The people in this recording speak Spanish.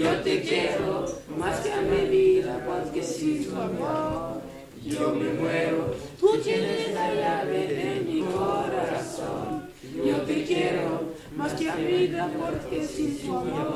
Yo te quiero más que a mi vida, porque sin tu amor yo me muero. Tú tienes la llave de mi corazón. Yo te quiero más que a mi vida, porque sin tu amor.